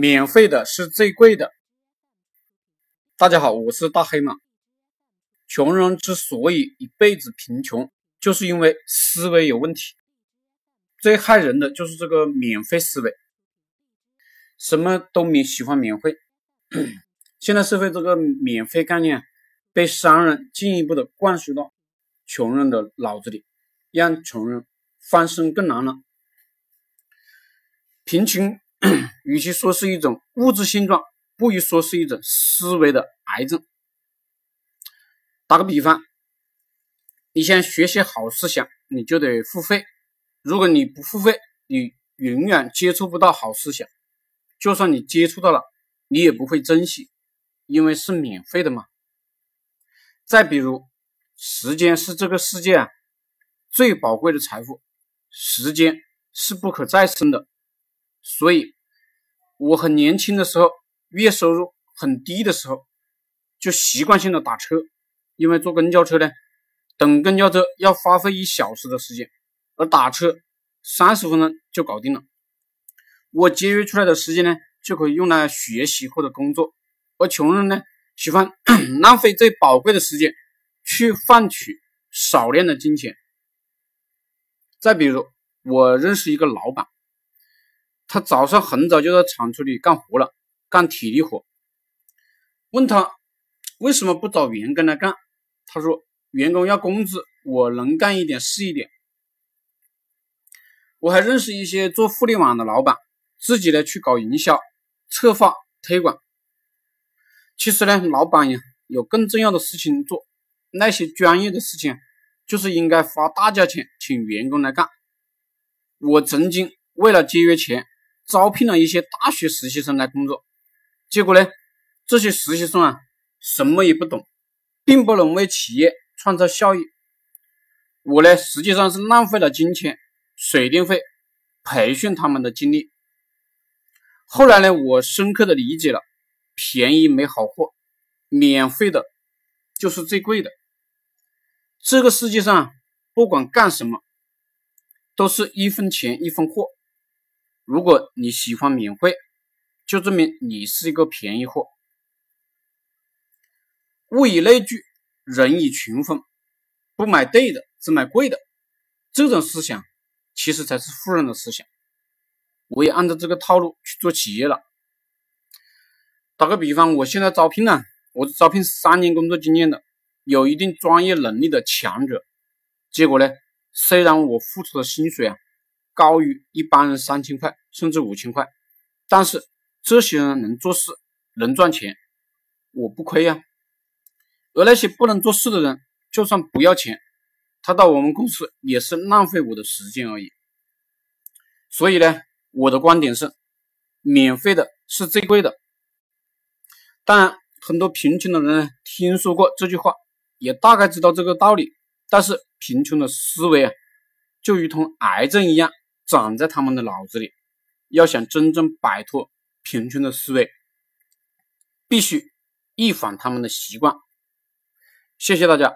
免费的是最贵的。大家好，我是大黑马。穷人之所以一辈子贫穷，就是因为思维有问题。最害人的就是这个免费思维，什么都免喜欢免费。现在社会这个免费概念被商人进一步的灌输到穷人的脑子里，让穷人翻身更难了。贫穷。与其说是一种物质性状，不如说是一种思维的癌症。打个比方，你想学习好思想，你就得付费。如果你不付费，你永远接触不到好思想。就算你接触到了，你也不会珍惜，因为是免费的嘛。再比如，时间是这个世界啊最宝贵的财富，时间是不可再生的。所以，我很年轻的时候，月收入很低的时候，就习惯性的打车，因为坐公交车呢，等公交车要花费一小时的时间，而打车三十分钟就搞定了。我节约出来的时间呢，就可以用来学习或者工作。而穷人呢，喜欢 浪费最宝贵的时间去换取少量的金钱。再比如，我认识一个老板。他早上很早就在厂子里干活了，干体力活。问他为什么不找员工来干？他说：“员工要工资，我能干一点是一点。”我还认识一些做互联网的老板，自己呢去搞营销、策划、推广。其实呢，老板呀有更重要的事情做，那些专业的事情就是应该花大价钱请员工来干。我曾经为了节约钱。招聘了一些大学实习生来工作，结果呢，这些实习生啊，什么也不懂，并不能为企业创造效益。我呢，实际上是浪费了金钱、水电费、培训他们的精力。后来呢，我深刻的理解了，便宜没好货，免费的就是最贵的。这个世界上，不管干什么，都是一分钱一分货。如果你喜欢免费，就证明你是一个便宜货。物以类聚，人以群分，不买对的，只买贵的。这种思想其实才是富人的思想。我也按照这个套路去做企业了。打个比方，我现在招聘呢，我是招聘三年工作经验的，有一定专业能力的强者。结果呢，虽然我付出的薪水啊。高于一般人三千块甚至五千块，但是这些人能做事能赚钱，我不亏呀。而那些不能做事的人，就算不要钱，他到我们公司也是浪费我的时间而已。所以呢，我的观点是，免费的是最贵的。当然，很多贫穷的人听说过这句话，也大概知道这个道理，但是贫穷的思维啊，就如同癌症一样。长在他们的脑子里，要想真正摆脱贫穷的思维，必须一反他们的习惯。谢谢大家，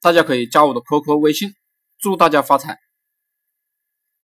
大家可以加我的 QQ 微信，祝大家发财。